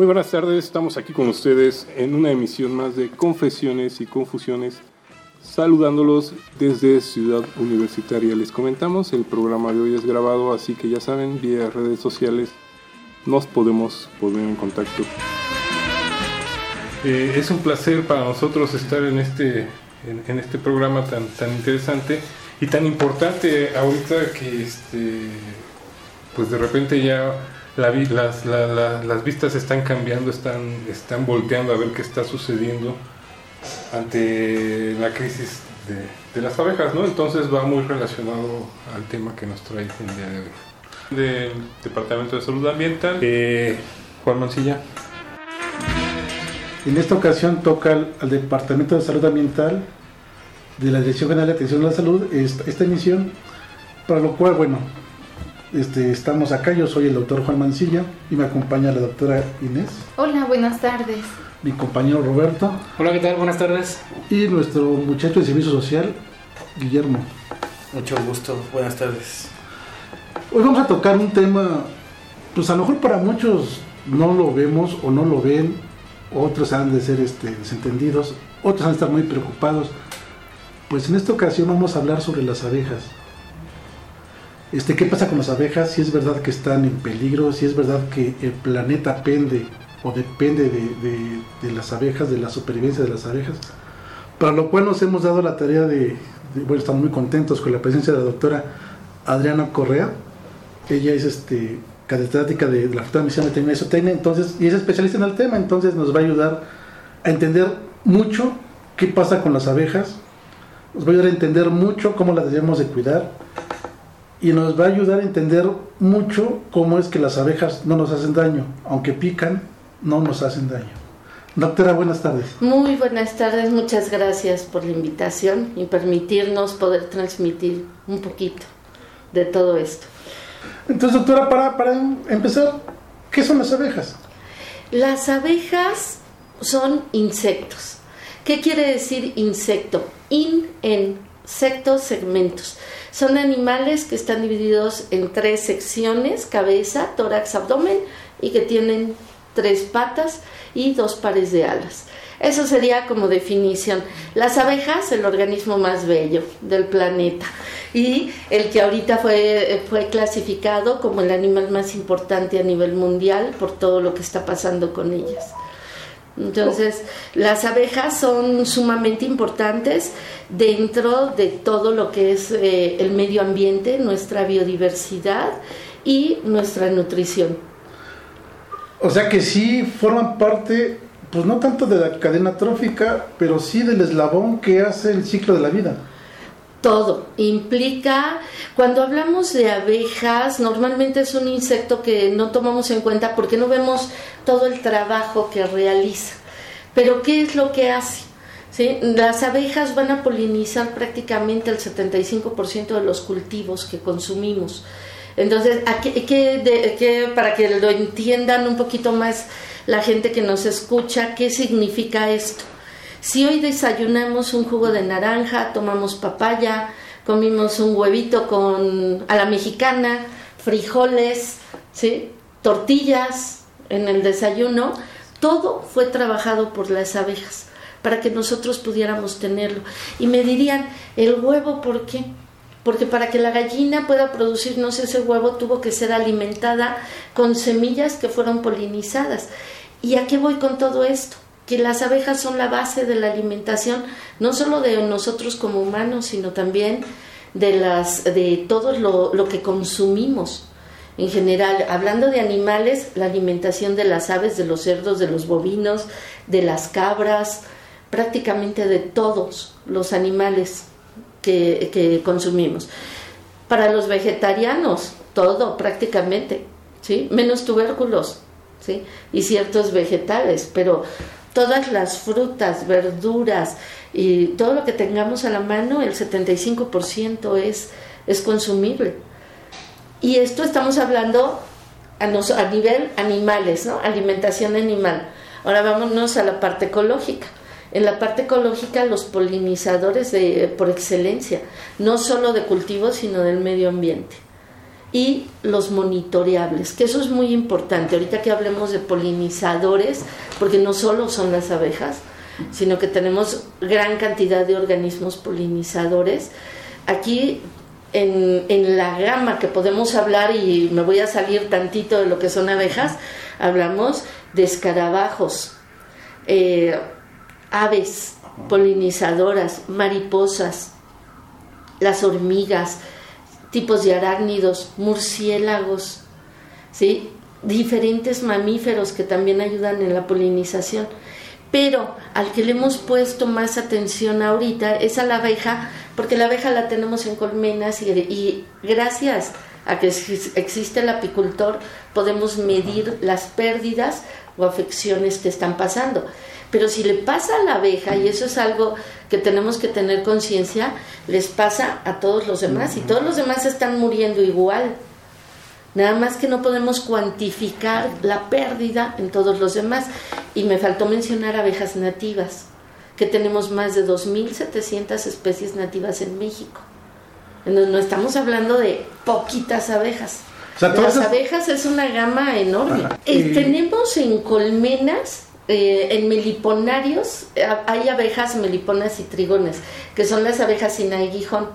Muy buenas tardes, estamos aquí con ustedes en una emisión más de Confesiones y Confusiones, saludándolos desde Ciudad Universitaria. Les comentamos, el programa de hoy es grabado, así que ya saben, vía redes sociales nos podemos poner en contacto. Eh, es un placer para nosotros estar en este, en, este programa tan, tan interesante y tan importante ahorita que este, pues de repente ya las, la- la- las vistas están cambiando, están, están volteando a ver qué está sucediendo ante la crisis de, las abejas, ¿no? Entonces va muy relacionado al tema que nos trae el día de hoy. Del Departamento de Salud Ambiental, eh, Juan Mancilla. En esta ocasión toca al, Departamento de Salud Ambiental de la Dirección General de Atención a la Salud esta emisión, para lo cual, bueno, este, estamos acá, yo soy el doctor Juan Mancilla y me acompaña la doctora Inés, Hola, buenas tardes. mi compañero Roberto Hola, ¿qué tal? Buenas tardes. y nuestro muchacho de Servicio Social, Guillermo. Mucho gusto. Buenas tardes. Hoy vamos a tocar un tema, pues a lo mejor para muchos no lo vemos o no lo ven, otros han de ser este, desentendidos, otros han de estar muy preocupados. Pues en esta ocasión vamos a hablar sobre las abejas. Este, ¿Qué pasa con las abejas? Si es verdad que están en peligro, si es verdad que el planeta pende o depende de, las abejas, de la supervivencia de las abejas. Para lo cual nos hemos dado la tarea de, bueno, estamos muy contentos con la presencia de la doctora Adriana Correa. Ella es este, catedrática de, de la Facultad de Medicina Veterinaria y Zootecnia, entonces, y es especialista en el tema, entonces nos va a ayudar a entender mucho qué pasa con las abejas, nos va a ayudar a entender mucho cómo las debemos de cuidar y nos va a ayudar a entender mucho cómo es que las abejas no nos hacen daño, aunque pican, no nos hacen daño. Doctora, buenas tardes. Muy buenas tardes, muchas gracias por la invitación y permitirnos poder transmitir un poquito de todo esto. Entonces, doctora, para, para empezar, ¿qué son las abejas? Las abejas son insectos. ¿Qué quiere decir insecto? In, en, secto, segmentos. Son animales que están divididos en tres secciones, cabeza, tórax, abdomen, y que tienen tres patas y dos pares de alas. Eso sería como definición. Las abejas, el organismo más bello del planeta y el que ahorita fue, fue clasificado como el animal más importante a nivel mundial por todo lo que está pasando con ellas. Entonces, las abejas son sumamente importantes dentro de todo lo que es eh, el medio ambiente, nuestra biodiversidad y nuestra nutrición. O sea que sí forman parte, pues no tanto de la cadena trófica, pero sí del eslabón que hace el ciclo de la vida. Todo implica, cuando hablamos de abejas, normalmente es un insecto que no tomamos en cuenta porque no vemos todo el trabajo que realiza. Pero ¿qué es lo que hace? ¿Sí? Las abejas van a polinizar prácticamente el 75% de los cultivos que consumimos. Entonces, ¿a qué- qué de- para que lo entiendan un poquito más la gente que nos escucha, ¿qué significa esto? Si hoy desayunamos un jugo de naranja, tomamos papaya, comimos un huevito con a la mexicana, frijoles, ¿sí? tortillas en el desayuno, todo fue trabajado por las abejas para que nosotros pudiéramos tenerlo. Y me dirían, ¿el huevo por qué? Porque para que la gallina pueda producirnos ese huevo tuvo que ser alimentada con semillas que fueron polinizadas. ¿Y a qué voy con todo esto? Que las abejas son la base de la alimentación, no solo de nosotros como humanos, sino también de, las, de todo lo, lo que consumimos en general, hablando de animales, la alimentación de las aves, de los cerdos, de los bovinos, de las cabras, prácticamente de todos los animales que, consumimos. Para los vegetarianos, todo prácticamente, ¿sí? menos tubérculos ¿sí? y ciertos vegetales, pero todas las frutas, verduras y todo lo que tengamos a la mano, el 75% es, es consumible. Y esto estamos hablando a, a nivel animales, ¿no? Alimentación animal. Ahora vámonos a la parte ecológica. En la parte ecológica, los polinizadores de, por excelencia, no solo de cultivos, sino del medio ambiente. Y los monitoreables, que eso es muy importante. Ahorita que hablemos de polinizadores, porque no solo son las abejas, sino que tenemos gran cantidad de organismos polinizadores. Aquí en, en, la gama que podemos hablar, y me voy a salir tantito de lo que son abejas, hablamos de escarabajos, eh, aves polinizadoras, mariposas, las hormigas, tipos de arácnidos, murciélagos, ¿sí? diferentes mamíferos que también ayudan en la polinización. Pero al que le hemos puesto más atención ahorita es a la abeja, porque la abeja la tenemos en colmenas y, y gracias a que existe el apicultor podemos medir las pérdidas o afecciones que están pasando. Pero si le pasa a la abeja, y eso es algo que tenemos que tener conciencia, les pasa a todos los demás y todos los demás están muriendo igual. Nada más que no podemos cuantificar la pérdida en todos los demás. Y me faltó mencionar abejas nativas, que tenemos más de 2.700 especies nativas en México. No, estamos hablando de poquitas abejas. Las abejas es una gama enorme. Eh, tenemos en colmenas eh, en meliponarios eh, hay abejas meliponas y trigones, que son las abejas sin aguijón.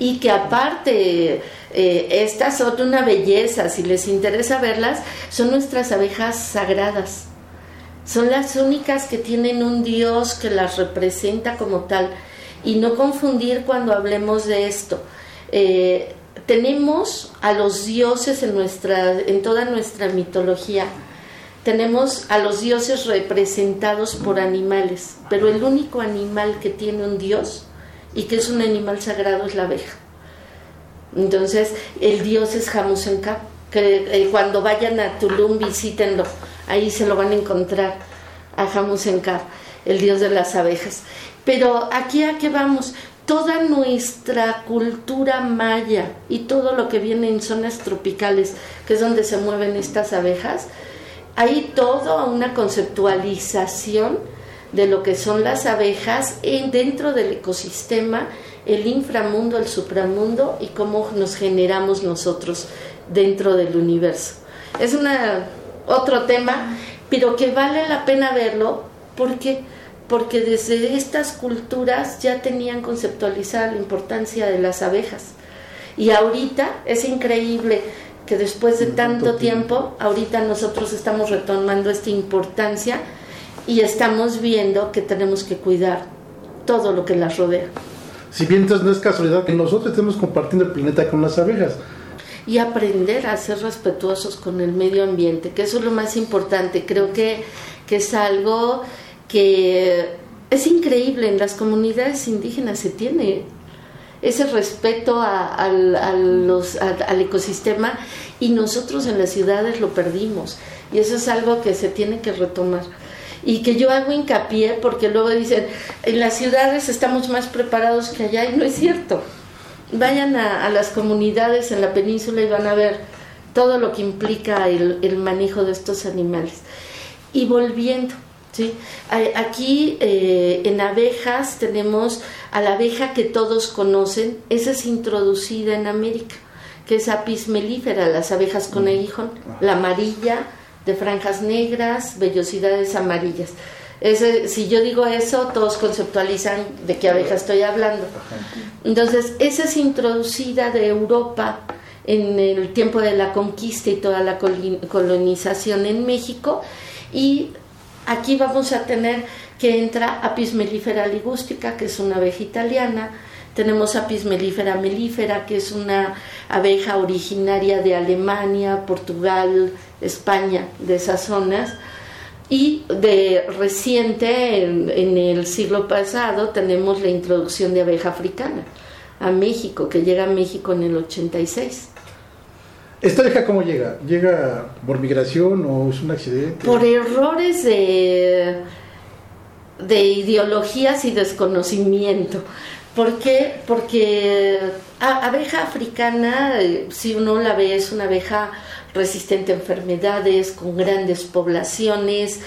Y que aparte, eh, estas son una belleza, si les interesa verlas, son nuestras abejas sagradas. Son las únicas que tienen un dios que las representa como tal. Y no confundir cuando hablemos de esto. tenemos a los dioses en, nuestra, en toda nuestra mitología tenemos a los dioses representados por animales, pero el único animal que tiene un dios y que es un animal sagrado es la abeja. Entonces, el dios es Jamusenka, que eh, cuando vayan a Tulum visítenlo, ahí se lo van a encontrar a Jamusenka, el dios de las abejas. Pero aquí a qué vamos? Toda nuestra cultura maya y todo lo que viene en zonas tropicales, que es donde se mueven estas abejas, hay toda una conceptualización de lo que son las abejas en, dentro del ecosistema, el inframundo, el supramundo y cómo nos generamos nosotros dentro del universo. Es una, otro tema, pero que vale la pena verlo porque porque desde estas culturas ya tenían conceptualizada la importancia de las abejas. Y ahorita es increíble que después de tanto tiempo, ahorita nosotros estamos retomando esta importancia y estamos viendo que tenemos que cuidar todo lo que las rodea. Si bien entonces no es casualidad que nosotros estemos compartiendo el planeta con las abejas. Y aprender a ser respetuosos con el medio ambiente, que eso es lo más importante. Creo que, que es algo que es increíble, en las comunidades indígenas se tiene ese respeto los, al ecosistema y nosotros en las ciudades lo perdimos. Y eso es algo que se tiene que retomar. Y que yo hago hincapié porque luego dicen, en las ciudades estamos más preparados que allá y no es cierto. Vayan a, las comunidades en la península y van a ver todo lo que implica el, el manejo de estos animales. Y volviendo, ¿sí? Aquí eh, en abejas tenemos a la abeja que todos conocen, esa es introducida en América, que es apis melífera, las abejas con aguijón, la amarilla de franjas negras, vellosidades amarillas. Ese, si yo digo eso, todos conceptualizan de qué abeja estoy hablando. Entonces, esa es introducida de Europa en el tiempo de la conquista y toda la colonización en México. Y aquí vamos a tener que entra Apis mellifera ligústica, que es una abeja italiana, tenemos Apis mellifera melífera, que es una abeja originaria de Alemania, Portugal, España, de esas zonas. Y de reciente, en, en, el siglo pasado, tenemos la introducción de abeja africana a México, que llega a México en el 86. ¿Esta abeja cómo llega? ¿Llega por migración o es un accidente? Por errores de, de ideologías y desconocimiento. ¿Por qué? Porque abeja africana, eh, si uno la ve, es una abeja resistente a enfermedades, con grandes poblaciones,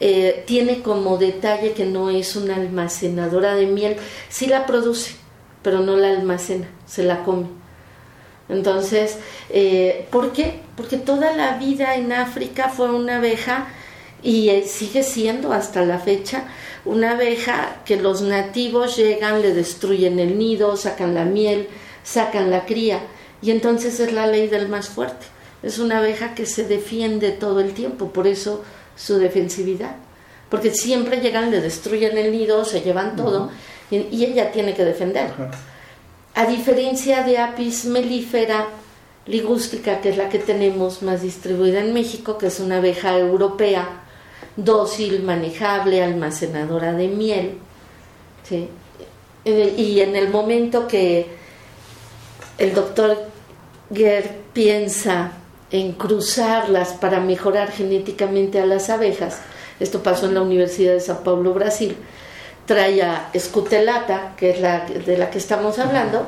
eh, tiene como detalle que no es una almacenadora de miel, sí la produce, pero no la almacena, se la come. Entonces, eh, ¿por qué? Porque toda la vida en África fue una abeja y eh, sigue siendo hasta la fecha una abeja que los nativos llegan, le destruyen el nido, sacan la miel, sacan la cría y entonces es la ley del más fuerte. Es una abeja que se defiende todo el tiempo, por eso su defensividad. Porque siempre llegan, le destruyen el nido, se llevan todo y, ella tiene que defender. A diferencia de Apis mellifera ligústica, que es la que tenemos más distribuida en México, que es una abeja europea, dócil, manejable, almacenadora de miel. Eh, y en el momento que el doctor Ger piensa en cruzarlas para mejorar genéticamente a las abejas, esto pasó en la Universidad de Sao Paulo, Brasil, trae a escutelata, que es la de la que estamos hablando,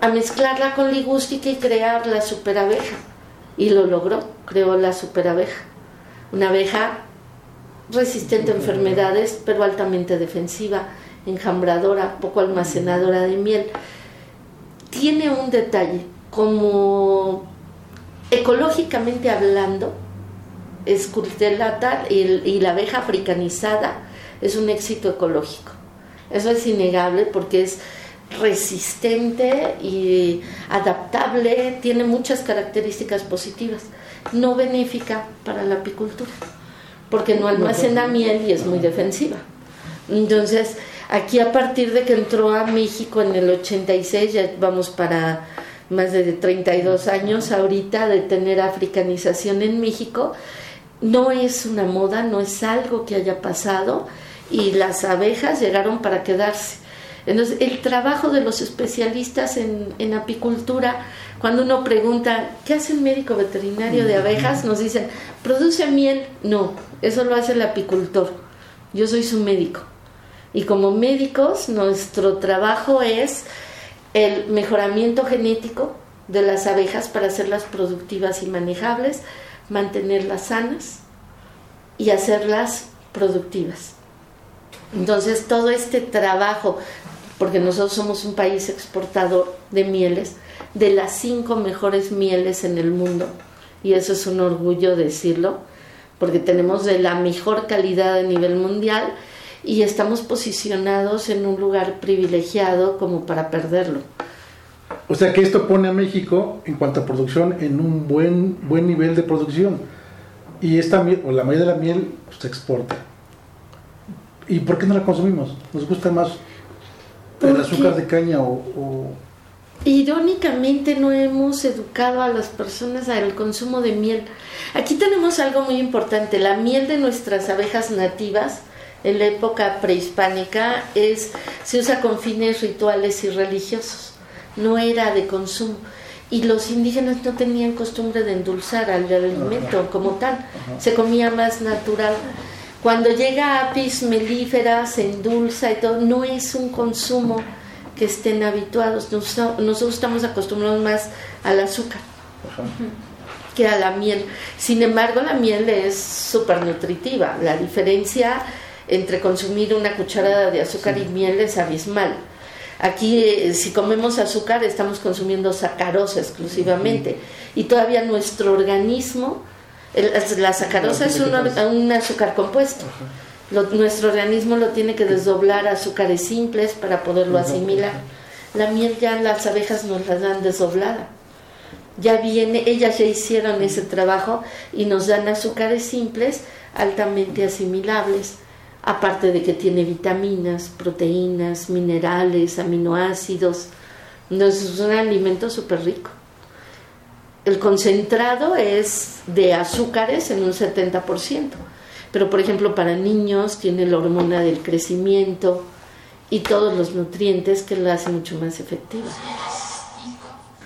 a mezclarla con ligústica y crear la superabeja. Y lo logró, creó la superabeja. Una abeja resistente a enfermedades, pero altamente defensiva, enjambradora, poco almacenadora de miel. Tiene un detalle, como ecológicamente hablando, escutelata y, y la abeja africanizada, es un éxito ecológico. Eso es innegable porque es resistente y adaptable, tiene muchas características positivas, no benéfica para la apicultura, porque no almacena miel y es muy defensiva. Entonces, aquí a partir de que entró a México en el 86, ya vamos para más de 32 años ahorita de tener africanización en México, no es una moda, no es algo que haya pasado, y las abejas llegaron para quedarse. Entonces, el trabajo de los especialistas en, apicultura, cuando uno pregunta, ¿qué hace un médico veterinario de abejas? Nos dicen, ¿produce miel? No, eso lo hace el apicultor. Yo soy su médico. Y como médicos, nuestro trabajo es el mejoramiento genético de las abejas para hacerlas productivas y manejables, mantenerlas sanas y hacerlas productivas. Entonces, todo este trabajo, porque nosotros somos un país exportador de mieles, de las cinco mejores mieles en el mundo, y eso es un orgullo decirlo, porque tenemos de la mejor calidad a nivel mundial y estamos posicionados en un lugar privilegiado como para perderlo. O sea que esto pone a México en cuanto a producción en un buen buen nivel de producción y esta miel, o la mayoría de la miel pues, se exporta. ¿Y por qué no la consumimos? ¿Nos gusta más el azúcar de caña o, Irónicamente no hemos educado a las personas al consumo de miel. Aquí tenemos algo muy importante. La miel de nuestras abejas nativas en la época prehispánica es, se usa con fines rituales y religiosos. No era de consumo. Y los indígenas no tenían costumbre de endulzar al alimento como tal. Se comía más natural. Cuando llega apis melífera, se endulza y todo, no es un consumo que estén habituados. Nosotros estamos acostumbrados más al azúcar, que a la miel. Sin embargo, la miel es súper nutritiva. La diferencia entre consumir una cucharada de azúcar y miel es abismal. Aquí, eh, si comemos azúcar, estamos consumiendo sacarosa exclusivamente. Y todavía nuestro organismo, la sacarosa es un, azúcar compuesto. nuestro organismo lo tiene que desdoblar a azúcares simples para poderlo asimilar. La miel ya las abejas nos la dan desdoblada. Ya viene, ellas ya hicieron ese trabajo y nos dan azúcares simples altamente asimilables aparte de que tiene vitaminas, proteínas, minerales, aminoácidos. Entonces es un alimento súper rico. El concentrado es de azúcares en un 70%, pero por ejemplo para niños tiene la hormona del crecimiento y todos los nutrientes que la hacen mucho más efectiva.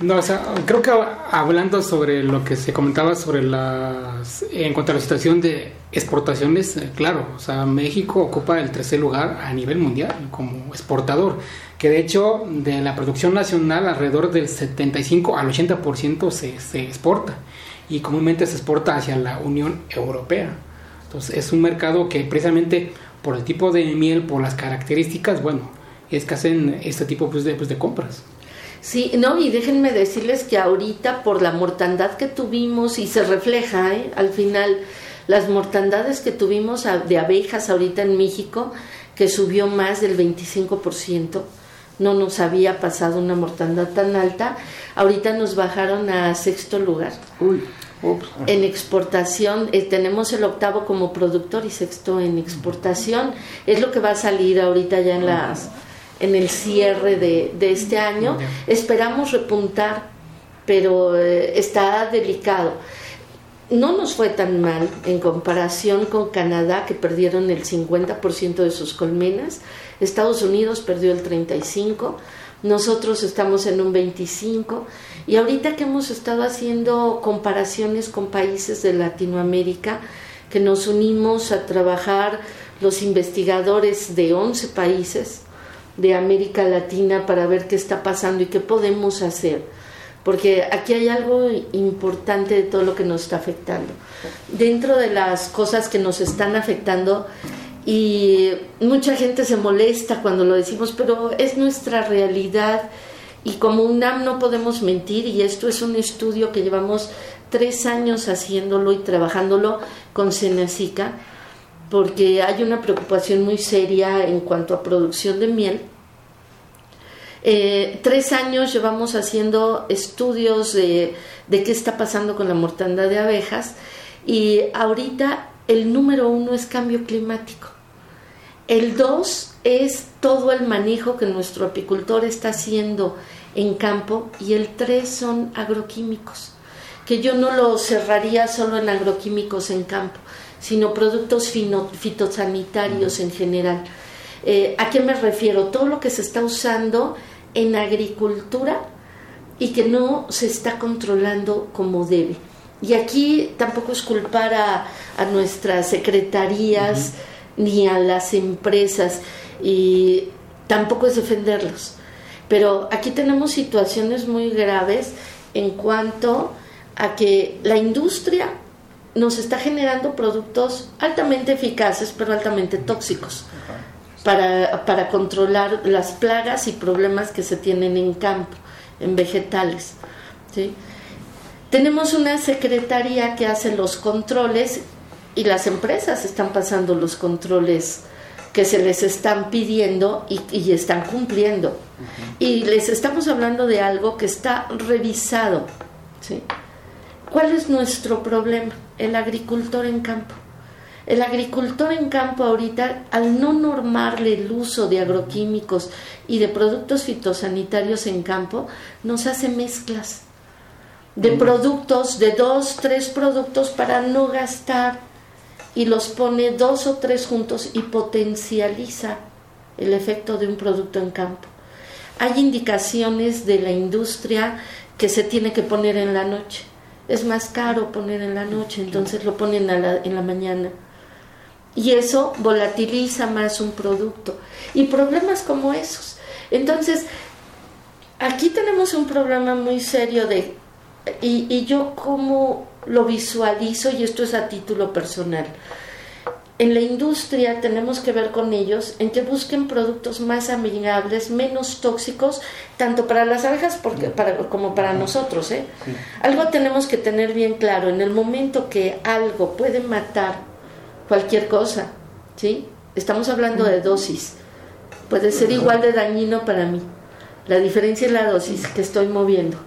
No, o sea, creo que hablando sobre lo que se comentaba sobre las. En cuanto a la situación de exportaciones, eh, claro, o sea, México ocupa el tercer lugar a nivel mundial como exportador, que de hecho de la producción nacional alrededor del 75 al 80% se, se exporta y comúnmente se exporta hacia la Unión Europea. Entonces es un mercado que precisamente por el tipo de miel, por las características, bueno, es que hacen este tipo pues, de, pues, de compras. Sí, no, y déjenme decirles que ahorita por la mortandad que tuvimos, y se refleja ¿eh? al final, las mortandades que tuvimos de abejas ahorita en México, que subió más del 25%, no nos había pasado una mortandad tan alta, ahorita nos bajaron a sexto lugar. Uy. En exportación, eh, tenemos el octavo como productor y sexto en exportación. Es lo que va a salir ahorita ya en las en el cierre de, este año. Esperamos repuntar, pero eh, está delicado. No nos fue tan mal en comparación con Canadá, que perdieron el 50% de sus colmenas. Estados Unidos perdió el 35%. Nosotros estamos en un 25%. Y ahorita que hemos estado haciendo comparaciones con países de Latinoamérica, que nos unimos a trabajar los investigadores de 11 países, de América Latina para ver qué está pasando y qué podemos hacer. Porque aquí hay algo importante de todo lo que nos está afectando. Dentro de las cosas que nos están afectando, y mucha gente se molesta cuando lo decimos, pero es nuestra realidad y como UNAM no podemos mentir y esto es un estudio que llevamos tres años haciéndolo y trabajándolo con Senacica porque hay una preocupación muy seria en cuanto a producción de miel. Eh, tres años llevamos haciendo estudios de, de qué está pasando con la mortandad de abejas y ahorita el número uno es cambio climático. El dos es todo el manejo que nuestro apicultor está haciendo en campo y el tres son agroquímicos, que yo no lo cerraría solo en agroquímicos en campo sino productos fitosanitarios en general. Eh, ¿A qué me refiero? Todo lo que se está usando en agricultura y que no se está controlando como debe. Y aquí tampoco es culpar a, nuestras secretarías ni a las empresas y tampoco es defenderlos. Pero aquí tenemos situaciones muy graves en cuanto a que la industria nos está generando productos altamente eficaces pero altamente tóxicos para, para, controlar las plagas y problemas que se tienen en campo, en vegetales. Tenemos una secretaría que hace los controles y las empresas están pasando los controles que se les están pidiendo y, y están cumpliendo. Y les estamos hablando de algo que está revisado. ¿sí? ¿Cuál es nuestro problema? El agricultor en campo. El agricultor en campo ahorita, al no normarle el uso de agroquímicos y de productos fitosanitarios en campo, nos hace mezclas de productos, de dos, tres productos para no gastar y los pone dos o tres juntos y potencializa el efecto de un producto en campo. Hay indicaciones de la industria que se tiene que poner en la noche es más caro poner en la noche, entonces lo ponen en la mañana. Y eso volatiliza más un producto. Y problemas como esos. Entonces, aquí tenemos un problema muy serio de y, y yo como lo visualizo, y esto es a título personal, en la industria tenemos que ver con ellos en que busquen productos más amigables, menos tóxicos, tanto para las abejas porque, para, como para nosotros. ¿eh? Algo tenemos que tener bien claro, en el momento que algo puede matar cualquier cosa, ¿sí? estamos hablando de dosis, puede ser igual de dañino para mí. La diferencia es la dosis que estoy moviendo.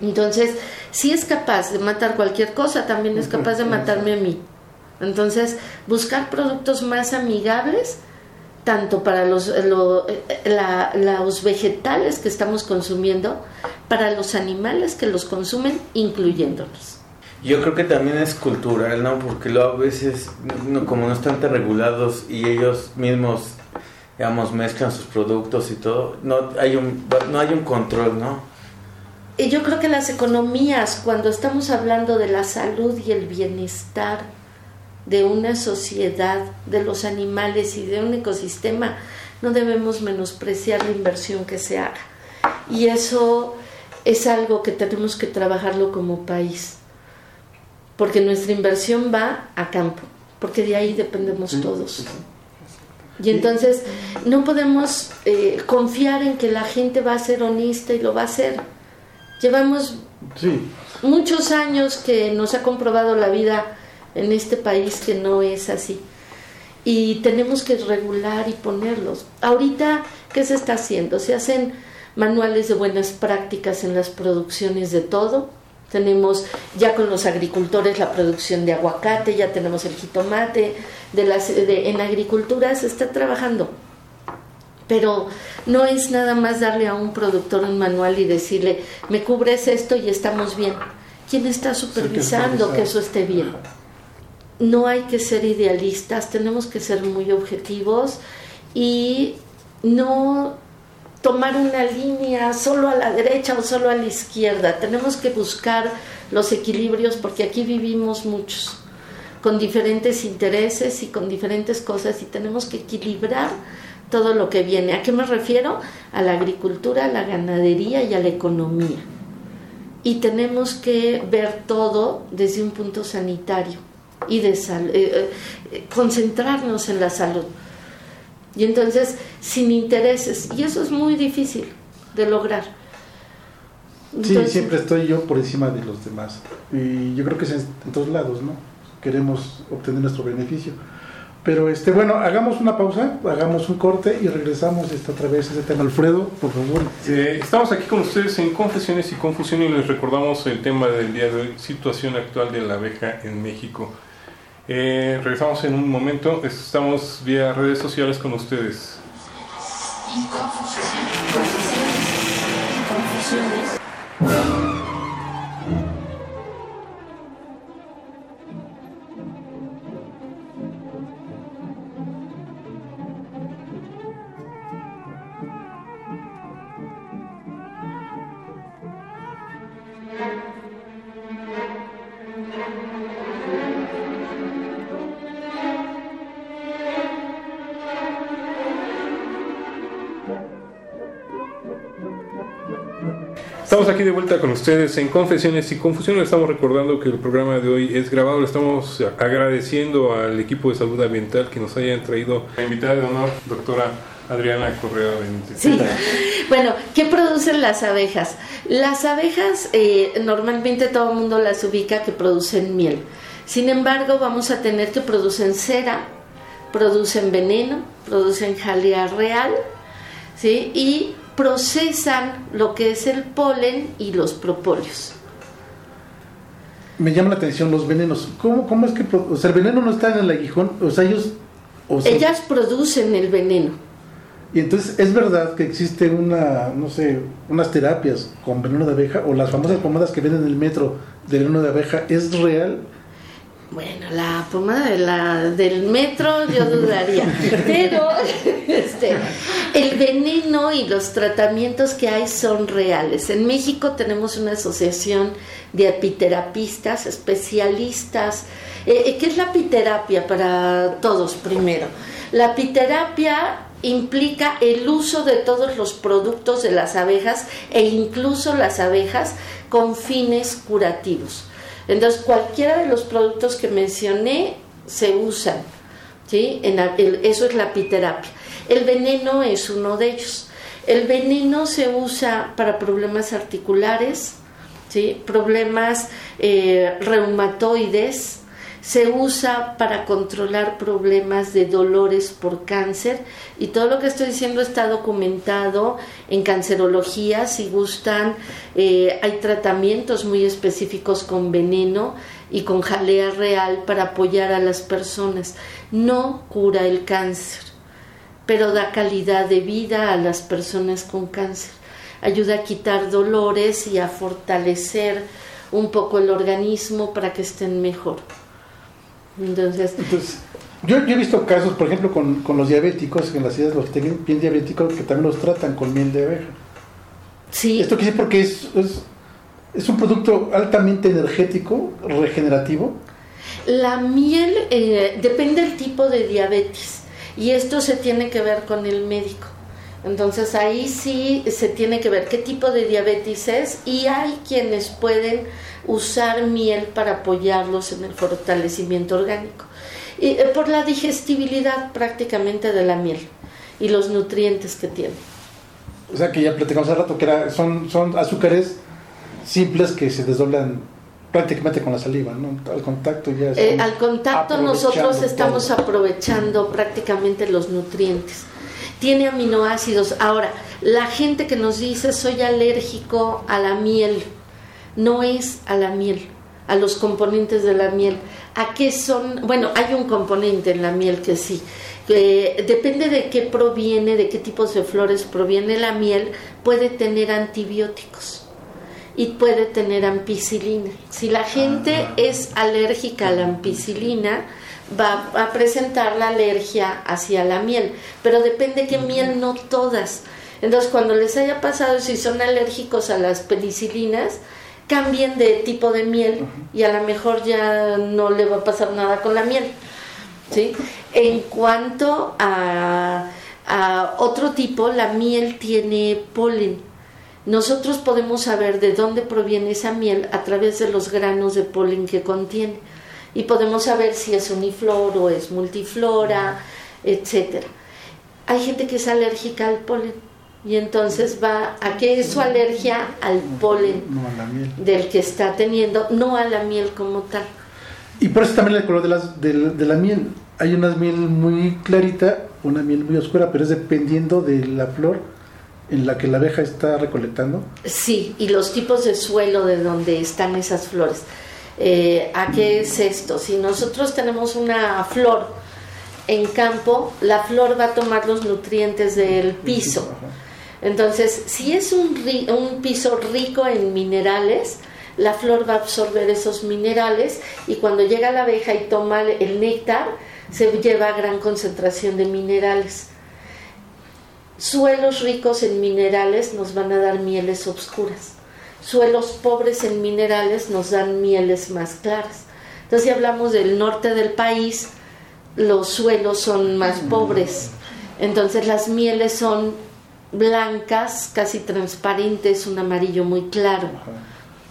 Entonces, si es capaz de matar cualquier cosa, también es capaz de matarme a mí. Entonces, buscar productos más amigables, tanto para los, los vegetales que estamos consumiendo, para los animales que los consumen, incluyéndolos. Yo creo que también es cultural, ¿no? Porque luego a veces, como no están tan regulados y ellos mismos, digamos, mezclan sus productos y todo, no hay un, no hay un control, ¿no? Y yo creo que las economías, cuando estamos hablando de la salud y el bienestar, de una sociedad, de los animales y de un ecosistema, no debemos menospreciar la inversión que se haga. Y eso es algo que tenemos que trabajarlo como país, porque nuestra inversión va a campo, porque de ahí dependemos todos. Y entonces no podemos eh, confiar en que la gente va a ser honesta y lo va a hacer. Llevamos muchos años que nos ha comprobado la vida en este país que no es así. Y tenemos que regular y ponerlos. Ahorita, ¿qué se está haciendo? Se hacen manuales de buenas prácticas en las producciones de todo. Tenemos ya con los agricultores la producción de aguacate, ya tenemos el jitomate, de las, en agricultura se está trabajando. Pero no es nada más darle a un productor un manual y decirle, me cubres esto y estamos bien. ¿Quién está supervisando que eso esté bien? No hay que ser idealistas, tenemos que ser muy objetivos y no tomar una línea solo a la derecha o solo a la izquierda. Tenemos que buscar los equilibrios porque aquí vivimos muchos con diferentes intereses y con diferentes cosas y tenemos que equilibrar todo lo que viene. ¿A qué me refiero? A la agricultura, a la ganadería y a la economía. Y tenemos que ver todo desde un punto sanitario y de eh, eh, concentrarnos en la salud. Y entonces, sin intereses, y eso es muy difícil de lograr. sí, siempre estoy yo por encima de los demás. Y yo creo que es en, todos lados, ¿no? Queremos obtener nuestro beneficio. Pero este, bueno, hagamos una pausa, hagamos un corte y regresamos esta otra vez ese tema. Alfredo, por favor. Eh, estamos aquí con ustedes en Confesiones y Confusión y les recordamos el tema del día de hoy, situación actual de la abeja en México. Eh, regresamos en un momento. Estamos vía redes sociales con ustedes. Estamos aquí de vuelta con ustedes en Confesiones y Confusiones. Estamos recordando que el programa de hoy es grabado. Le estamos agradeciendo al equipo de salud ambiental que nos hayan traído la invitada de honor, doctora Adriana Correa. Sí. Bueno, ¿qué producen las abejas? Las abejas eh, normalmente todo el mundo las ubica que producen miel. Sin embargo, vamos a tener que producen cera, producen veneno, producen jalea real, ¿sí? Y procesan lo que es el polen y los propóleos. Me llama la atención los venenos. ¿Cómo, cómo es que o sea, el veneno no está en el aguijón? O sea, ellos... Ellas producen el veneno. Y entonces, ¿es verdad que existe una, no sé, unas terapias con veneno de abeja o las famosas pomadas que venden en el metro de veneno de abeja? ¿Es real? Bueno, la pomada de la, del metro yo dudaría, pero este, el veneno y los tratamientos que hay son reales. En México tenemos una asociación de apiterapistas, especialistas. Eh, eh, ¿Qué es la apiterapia para todos primero? La apiterapia implica el uso de todos los productos de las abejas e incluso las abejas con fines curativos. Entonces, cualquiera de los productos que mencioné se usan. ¿sí? En eso es la apiterapia. El veneno es uno de ellos. El veneno se usa para problemas articulares, ¿sí? problemas eh, reumatoides, se usa para controlar problemas de dolores por cáncer y todo lo que estoy diciendo está documentado en cancerología, si gustan, eh, hay tratamientos muy específicos con veneno y con jalea real para apoyar a las personas. No cura el cáncer, pero da calidad de vida a las personas con cáncer. Ayuda a quitar dolores y a fortalecer un poco el organismo para que estén mejor. Entonces, yo, he visto casos, por ejemplo, con, los diabéticos, en las ciudades los que tienen bien diabéticos, que también los tratan con miel de abeja. Sí. Esto quiere porque es, es, un producto altamente energético, regenerativo. La miel eh, depende del tipo de diabetes y esto se tiene que ver con el médico. Entonces ahí sí se tiene que ver qué tipo de diabetes es y hay quienes pueden usar miel para apoyarlos en el fortalecimiento orgánico. Y, eh, por la digestibilidad prácticamente de la miel y los nutrientes que tiene. O sea que ya platicamos hace rato que era, son, son azúcares simples que se desdoblan prácticamente con la saliva, ¿no? Al contacto ya. Eh, al contacto nosotros estamos aprovechando prácticamente los nutrientes. Tiene aminoácidos. Ahora, la gente que nos dice soy alérgico a la miel, no es a la miel, a los componentes de la miel. ¿A qué son? Bueno, hay un componente en la miel que sí. depende de qué proviene, de qué tipos de flores proviene la miel, puede tener antibióticos y puede tener ampicilina. Si la gente ah. es alérgica a la ampicilina, va a presentar la alergia hacia la miel, pero depende qué miel, no todas. Entonces, cuando les haya pasado, si son alérgicos a las penicilinas, cambien de tipo de miel y a lo mejor ya no le va a pasar nada con la miel. ¿sí? En cuanto a, a otro tipo, la miel tiene polen. Nosotros podemos saber de dónde proviene esa miel a través de los granos de polen que contiene y podemos saber si es uniflor o es multiflora, etcétera. Hay gente que es alérgica al polen y entonces va a que es su alergia al polen del que está teniendo, no a la miel como tal. Y por eso también el color de, las, de, la miel. Hay una miel muy clarita, una miel muy oscura, pero es dependiendo de la flor en la que la abeja está recolectando. Sí, y los tipos de suelo de donde están esas flores. Eh, ¿A qué es esto? Si nosotros tenemos una flor en campo, la flor va a tomar los nutrientes del piso. Entonces, si es un, un piso rico en minerales, la flor va a absorber esos minerales y cuando llega la abeja y toma el néctar, se lleva gran concentración de minerales. Suelos ricos en minerales nos van a dar mieles oscuras. Suelos pobres en minerales nos dan mieles más claras. Entonces, si hablamos del norte del país, los suelos son más pobres. Entonces, las mieles son blancas, casi transparentes, un amarillo muy claro.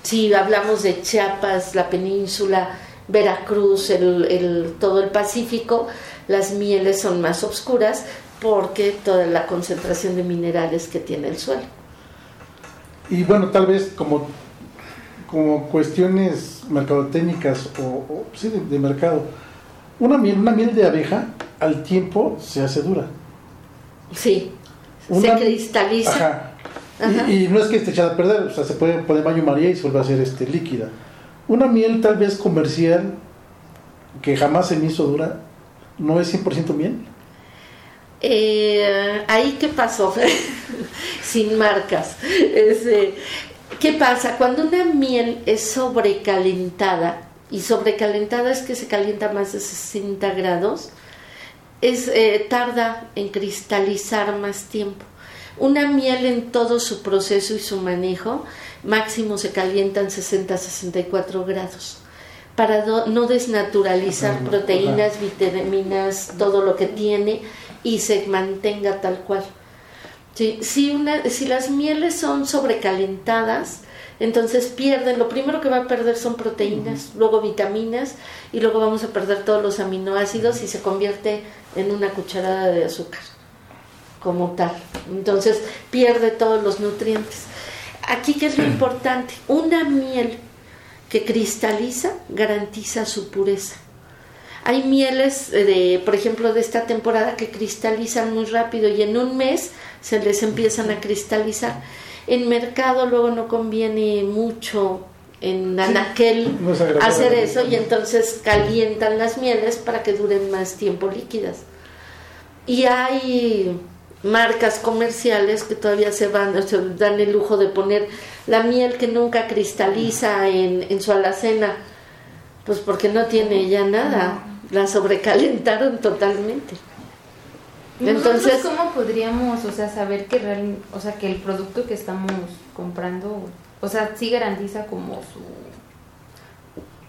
Si hablamos de Chiapas, la península, Veracruz, el, todo el Pacífico, las mieles son más oscuras porque toda la concentración de minerales que tiene el suelo. Y bueno, tal vez como, como cuestiones mercadotécnicas o, sí, de, mercado, una miel, una miel de abeja al tiempo se hace dura. Sí, se cristaliza. Y, no es que esté echada a perder, o sea, se puede poner baño María y se vuelve a hacer este, líquida. Una miel tal vez comercial que jamás se me hizo dura, ¿no es 100% miel? Eh, ahí qué pasó, sin marcas. Eh, ¿Qué pasa? Cuando una miel es sobrecalentada, y sobrecalentada es que se calienta más de 60 grados, es, eh, tarda en cristalizar más tiempo. Una miel en todo su proceso y su manejo máximo se calienta en 60-64 grados. para no desnaturalizar proteínas, vitaminas, todo lo que tiene y se mantenga tal cual. Sí, si, una, si las mieles son sobrecalentadas, entonces pierden, lo primero que va a perder son proteínas, luego vitaminas y luego vamos a perder todos los aminoácidos y se convierte en una cucharada de azúcar como tal. Entonces pierde todos los nutrientes. Aquí, ¿qué es lo importante? Una miel que cristaliza garantiza su pureza. Hay mieles, eh, de, por ejemplo, de esta temporada que cristalizan muy rápido y en un mes se les empiezan a cristalizar. En mercado luego no conviene mucho en anaquel no es agradable. hacer eso y entonces calientan las mieles para que duren más tiempo líquidas. Y hay marcas comerciales que todavía se van, se dan el lujo de poner la miel que nunca cristaliza en, en su alacena, pues porque no tiene ya nada, la sobrecalentaron totalmente. Entonces, Entonces, ¿cómo podríamos, o sea, saber que real, o sea, que el producto que estamos comprando, o sea, sí garantiza como su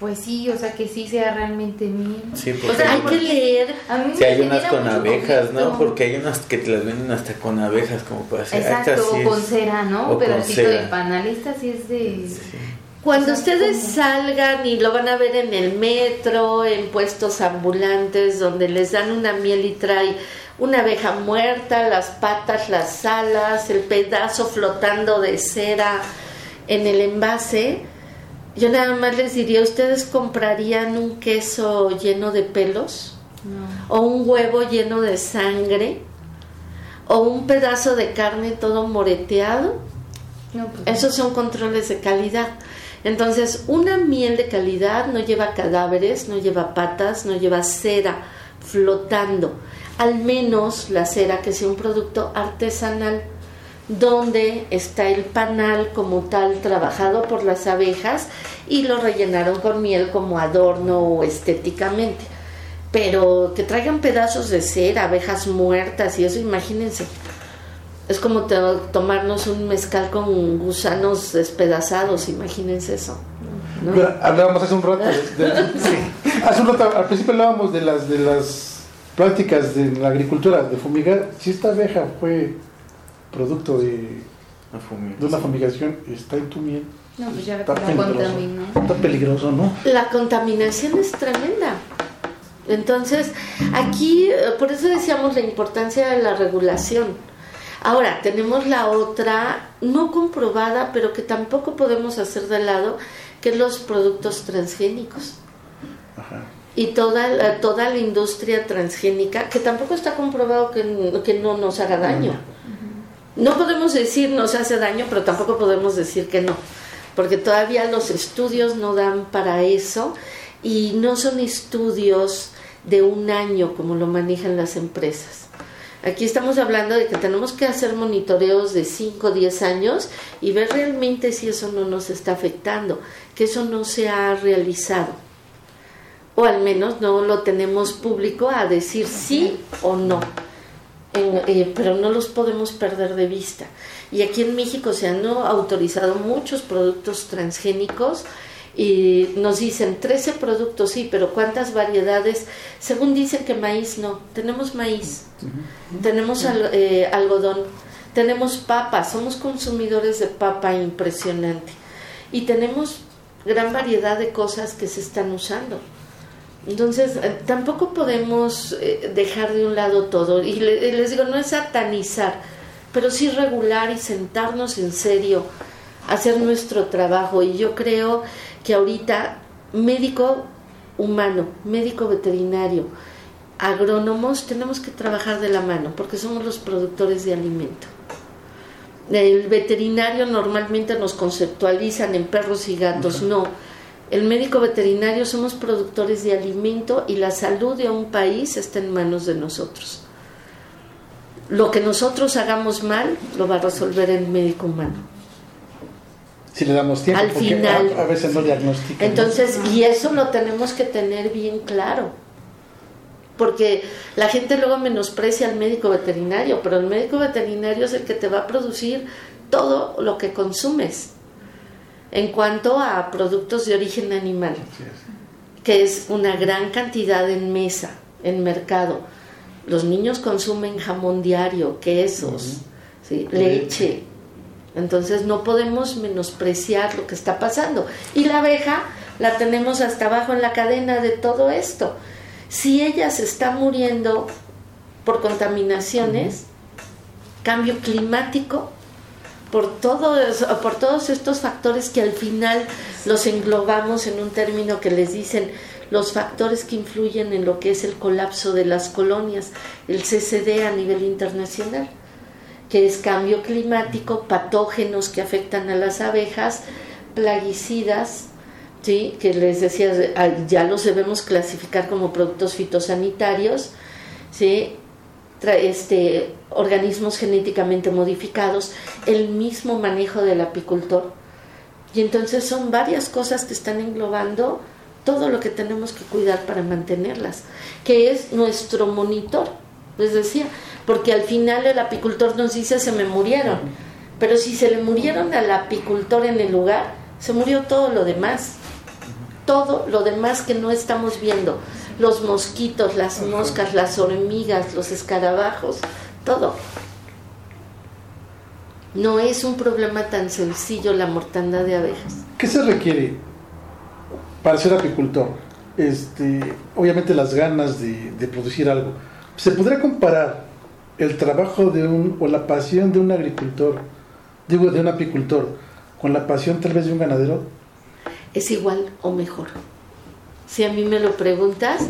pues sí, o sea, que sí sea realmente miel. Sí, o sea, hay que leer. a mí Si me hay unas con abejas, ¿no? Porque hay unas que te las venden hasta con abejas, como para hacer. Exacto, Esta sí o con es- cera, ¿no? o Un con pedacito cera. de panal, esta sí es de... Cuando O sea, ustedes salgan y lo van a ver en el metro, en puestos ambulantes, donde les dan una miel y trae una abeja muerta, las patas, las alas, el pedazo flotando de cera en el envase, yo nada más les diría, ¿ustedes comprarían un queso lleno de pelos? No. ¿O un huevo lleno de sangre? ¿O un pedazo de carne todo moreteado? No, pues, Esos son controles de calidad. Entonces, una miel de calidad no lleva cadáveres, no lleva patas, no lleva cera flotando. Al menos la cera que sea un producto artesanal, donde está el panal como tal trabajado por las abejas y lo rellenaron con miel como adorno o estéticamente. Pero que traigan pedazos de cera, abejas muertas y eso, imagínense. Es como to- tomarnos un mezcal con gusanos despedazados, imagínense eso. ¿no? Pero hablábamos hace un rato de, de- hace un rato al principio hablábamos de las de las prácticas de la agricultura de fumigar si esta abeja fue producto de, Una fumigación. de una fumigación está en tu miel no, pues ya está la peligroso contaminó. está peligroso no La contaminación es tremenda. Entonces, aquí, eh, por eso decíamos la importancia de la regulación. Ahora, tenemos la otra, no comprobada, pero que tampoco podemos hacer de lado, que es los productos transgénicos. Ajá. y toda la, toda la industria transgénica, que tampoco está comprobado que, que no nos haga daño. No podemos decir nos hace daño, pero tampoco podemos decir que no, porque todavía los estudios no dan para eso y no son estudios de un año como lo manejan las empresas. Aquí estamos hablando de que tenemos que hacer monitoreos de 5 o 10 años y ver realmente si eso no nos está afectando, que eso no se ha realizado o al menos no lo tenemos público a decir sí o no. En- eh, pero no los podemos perder de vista. Y aquí en México se han autorizado muchos productos transgénicos y nos dicen 13 productos, sí, pero ¿cuántas variedades? Según dicen que maíz no, tenemos maíz, tenemos al- eh, algodón, tenemos papa, somos consumidores de papa impresionante y tenemos gran variedad de cosas que se están usando. Entonces, eh, tampoco podemos eh, dejar de un lado todo. Y le- les digo, no es satanizar, pero sí regular y sentarnos en serio, hacer nuestro trabajo. Y yo creo que ahorita, médico humano, médico veterinario, agrónomos, tenemos que trabajar de la mano, porque somos los productores de alimento. El veterinario normalmente nos conceptualizan en perros y gatos, no. El médico veterinario somos productores de alimento y la salud de un país está en manos de nosotros. Lo que nosotros hagamos mal lo va a resolver el médico humano. Si le damos tiempo Al porque final. a, veces no diagnostica ¿no? Entonces, y eso lo tenemos que tener bien claro. Porque la gente luego menosprecia al médico veterinario, pero el médico veterinario es el que te va a producir todo lo que consumes en cuanto a productos de origen animal. Que es una gran cantidad en mesa, en mercado. Los niños consumen jamón diario, quesos, ¿sí? leche. Entonces no podemos menospreciar lo que está pasando. Y la abeja la tenemos hasta abajo en la cadena de todo esto. Si ella se está muriendo por contaminaciones, cambio climático, por, todo por todos estos factores que al final los englobamos en un término que les dicen los factores que influyen en lo que es el colapso de las colonias, el CCD a nivel internacional, que es cambio climático, patógenos que afectan a las abejas, plaguicidas, ¿sí? que les decía, ya los debemos clasificar como productos fitosanitarios, ¿sí? este, organismos genéticamente modificados, el mismo manejo del apicultor. Y entonces son varias cosas que están englobando todo lo que tenemos que cuidar para mantenerlas, que es nuestro monitor, les decía, porque al final el apicultor nos dice se me murieron, pero si se le murieron al apicultor en el lugar, se murió todo lo demás, todo lo demás que no estamos viendo, los mosquitos, las moscas, las hormigas, los escarabajos, todo. No es un problema tan sencillo la mortandad de abejas. ¿Qué se requiere para ser apicultor? Este, obviamente las ganas de, de producir algo. ¿Se podría comparar el trabajo de un, o la pasión de un agricultor, digo, de un apicultor, con la pasión tal vez de un ganadero? Es igual o mejor si a mí me lo preguntas,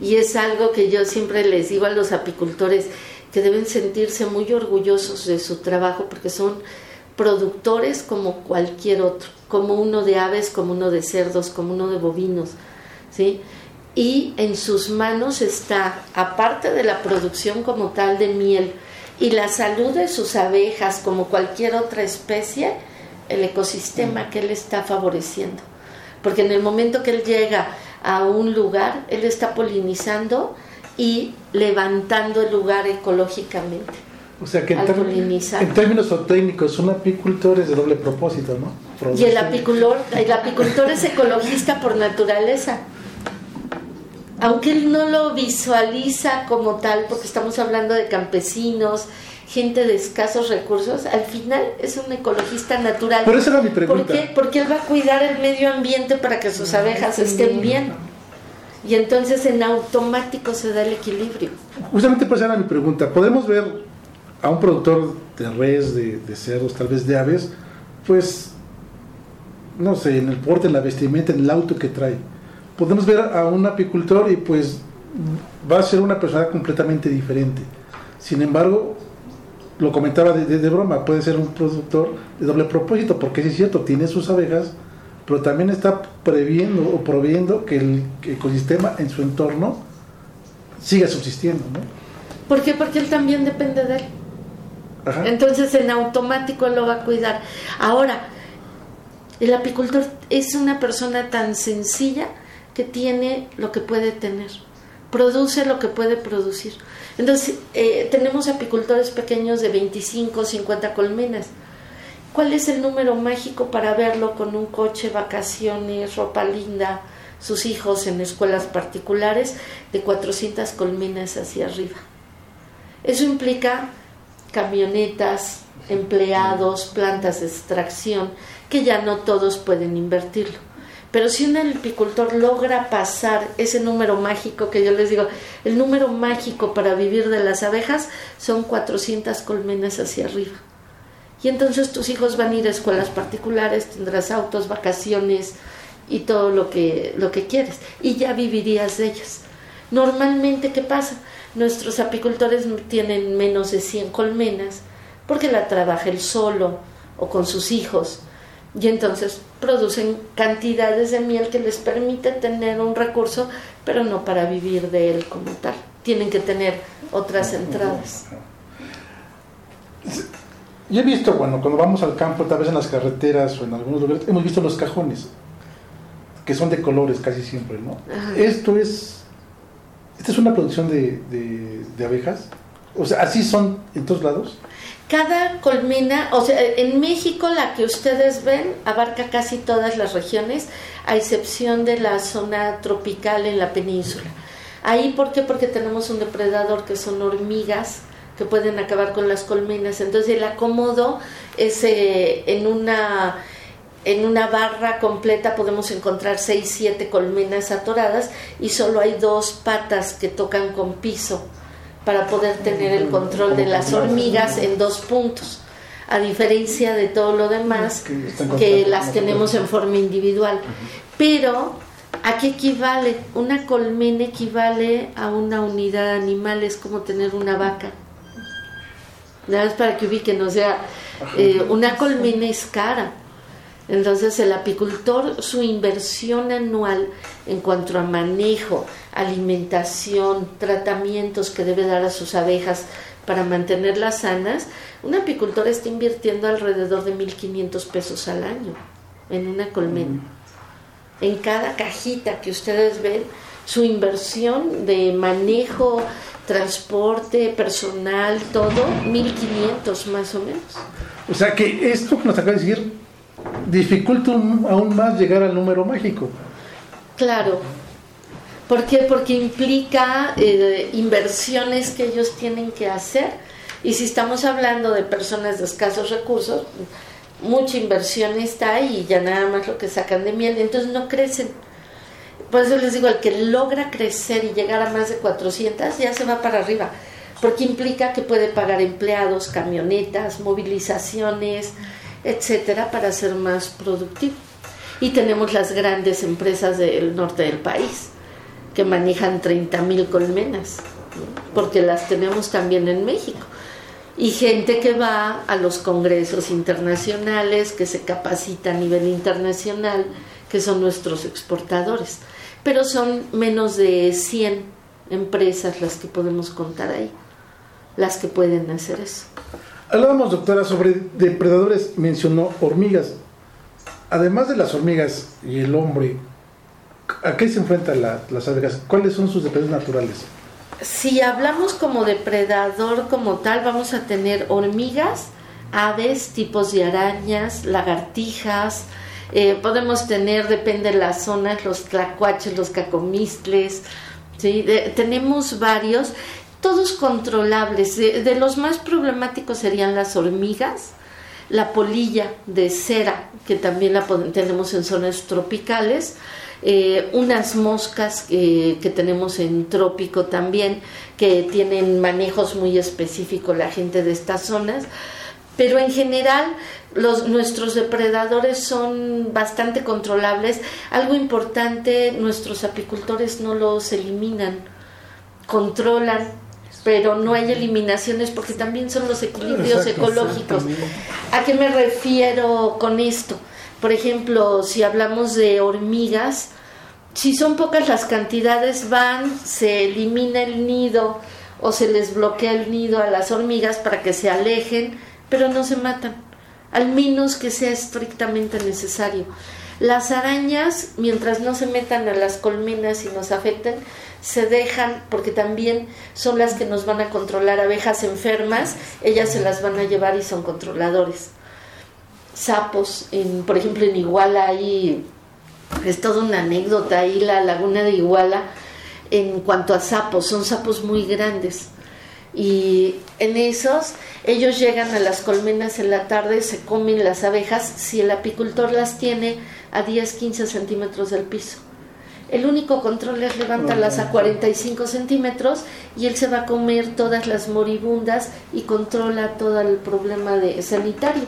y es algo que yo siempre les digo a los apicultores, que deben sentirse muy orgullosos de su trabajo porque son productores como cualquier otro, como uno de aves, como uno de cerdos, como uno de bovinos, ¿sí? Y en sus manos está, aparte de la producción como tal de miel y la salud de sus abejas como cualquier otra especie, el ecosistema que él está favoreciendo. Porque en el momento que él llega a un lugar, él está polinizando y levantando el lugar ecológicamente. O sea que en, en términos técnicos, un apicultor es de doble propósito, ¿no? Y el apicultor, el apicultor es ecologista por naturaleza. Aunque él no lo visualiza como tal, porque estamos hablando de campesinos, gente de escasos recursos, al final es un ecologista natural. Por eso era mi pregunta. ¿Por qué? Porque él va a cuidar el medio ambiente para que sus abejas estén bien. Y entonces en automático se da el equilibrio. Justamente por eso era mi pregunta. ¿Podemos ver a un productor de res, de, de cerdos, tal vez de aves, pues, no sé, en el porte, en la vestimenta, en el auto que trae? Podemos ver a un apicultor y pues va a ser una persona completamente diferente. Sin embargo, lo comentaba de, broma, puede ser un productor de doble propósito, porque sí es cierto, tiene sus abejas, pero también está previendo o proviendo que el ecosistema en su entorno siga subsistiendo. ¿no? ¿Por qué? Porque él también depende de él. Entonces en automático él lo va a cuidar. Ahora, el apicultor es una persona tan sencilla que tiene lo que puede tener, produce lo que puede producir. Entonces, eh, tenemos apicultores pequeños de 25, 50 colmenas. ¿Cuál es el número mágico para verlo con un coche, vacaciones, ropa linda, sus hijos en escuelas particulares de 400 colmenas hacia arriba? Eso implica camionetas, empleados, plantas de extracción, que ya no todos pueden invertirlo. Pero si un apicultor logra pasar ese número mágico que yo les digo, el número mágico para vivir de las abejas son 400 colmenas hacia arriba. Y entonces tus hijos van a ir a escuelas particulares, tendrás autos, vacaciones y todo lo que, lo que quieres. Y ya vivirías de ellas. Normalmente, ¿qué pasa? Nuestros apicultores tienen menos de 100 colmenas porque la trabaja él solo o con sus hijos y entonces producen cantidades de miel que les permite tener un recurso, pero no para vivir de él como tal. Tienen que tener otras entradas. Yo he visto, bueno, cuando vamos al campo, tal vez en las carreteras o en algunos lugares, hemos visto los cajones, que son de colores casi siempre, ¿no? Esto es, esta es una producción de, de, de abejas, o sea, así son en todos lados. Cada colmena, o sea, en México la que ustedes ven abarca casi todas las regiones, a excepción de la zona tropical en la península. Ahí, ¿por qué? Porque tenemos un depredador que son hormigas que pueden acabar con las colmenas. Entonces el acomodo es eh, en una en una barra completa podemos encontrar 6, 7 colmenas atoradas y solo hay dos patas que tocan con piso para poder tener el control de las hormigas en dos puntos, a diferencia de todo lo demás que las tenemos en forma individual. Pero, ¿a qué equivale? Una colmena equivale a una unidad animal, es como tener una vaca. Nada más para que ubiquen, o sea, eh, una colmena es cara entonces el apicultor, su inversión anual en cuanto a manejo, alimentación, tratamientos que debe dar a sus abejas para mantenerlas sanas, un apicultor está invirtiendo alrededor de 1.500 pesos al año en una colmena. En cada cajita que ustedes ven, su inversión de manejo, transporte, personal, todo, 1.500 más o menos. O sea que esto que nos acaba de decir dificulta aún más llegar al número mágico. Claro. ¿Por qué? Porque implica eh, inversiones que ellos tienen que hacer. Y si estamos hablando de personas de escasos recursos, mucha inversión está ahí y ya nada más lo que sacan de miel, entonces no crecen. Por eso les digo, el que logra crecer y llegar a más de 400 ya se va para arriba, porque implica que puede pagar empleados, camionetas, movilizaciones, etcétera, para ser más productivo. Y tenemos las grandes empresas del norte del país que manejan 30 mil colmenas, porque las tenemos también en México. Y gente que va a los congresos internacionales, que se capacita a nivel internacional, que son nuestros exportadores. Pero son menos de 100 empresas las que podemos contar ahí, las que pueden hacer eso. Hablábamos, doctora, sobre depredadores, mencionó hormigas. Además de las hormigas y el hombre, ¿a qué se enfrentan las abejas? ¿Cuáles son sus depredadores naturales? Si hablamos como depredador como tal, vamos a tener hormigas, aves, tipos de arañas, lagartijas, eh, podemos tener, depende de las zonas, los tlacuaches, los cacomistles, ¿sí? tenemos varios todos controlables. De, los más problemáticos serían las hormigas, la polilla de cera, que también la tenemos en zonas tropicales, eh, unas moscas eh, que tenemos en trópico también, que tienen manejos muy específicos la gente de estas zonas, pero en general los, nuestros depredadores son bastante controlables. Algo importante, nuestros apicultores no los eliminan, controlan pero no hay eliminaciones porque también son los equilibrios ecológicos. ¿A qué me refiero con esto? Por ejemplo, si hablamos de hormigas, si son pocas las cantidades, van, se elimina el nido o se les bloquea el nido a las hormigas para que se alejen, pero no se matan, al menos que sea estrictamente necesario. Las arañas, mientras no se metan a las colmenas y nos afecten, se dejan, porque también son las que nos van a controlar abejas enfermas, ellas se las van a llevar y son controladores. Sapos, en, por ejemplo en Iguala ahí es toda una anécdota ahí la laguna de Iguala en cuanto a sapos, son sapos muy grandes y en esos ellos llegan a las colmenas en la tarde, se comen las abejas si el apicultor las tiene a 10-15 centímetros del piso el único control es levantarlas a 45 centímetros y él se va a comer todas las moribundas y controla todo el problema de sanitario.